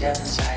Yeah.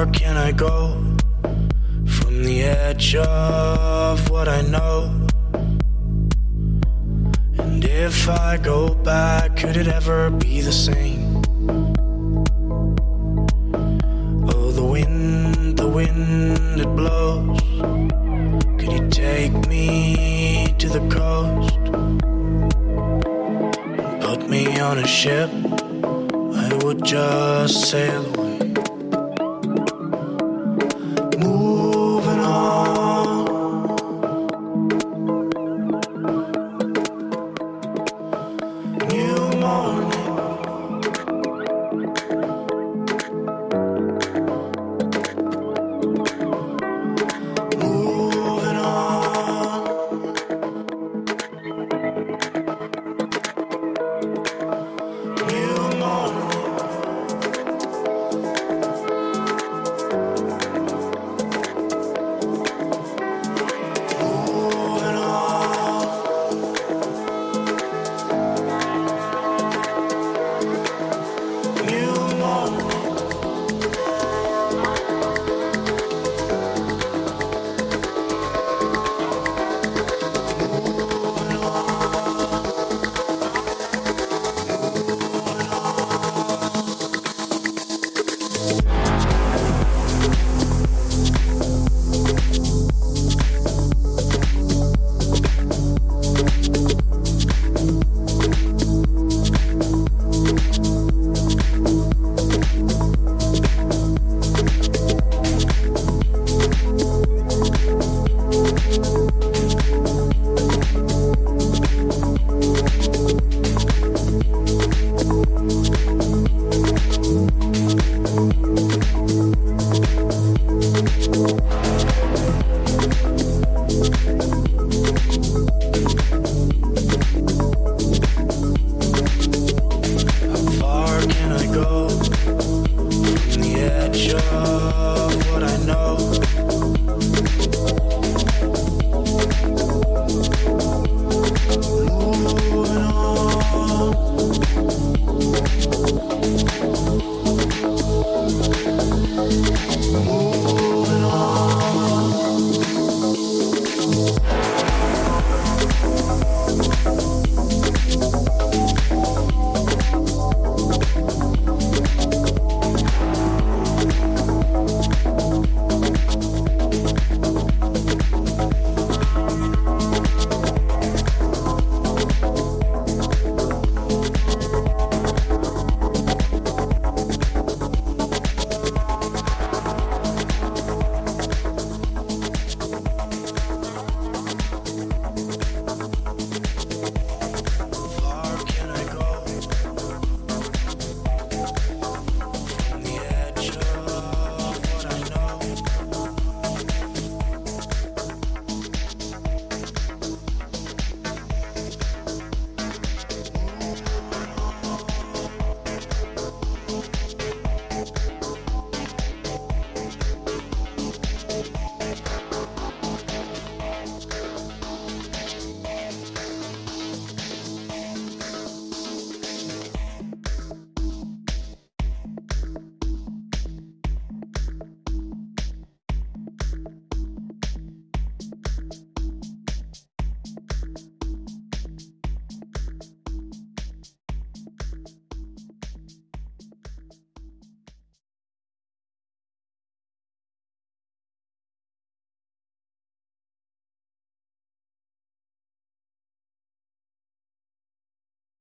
far can I go from the edge of what I know? And if I go back, could it ever be the same? Oh, the wind, the wind, it blows. Could you take me to the coast? Put me on a ship, I would just sail away.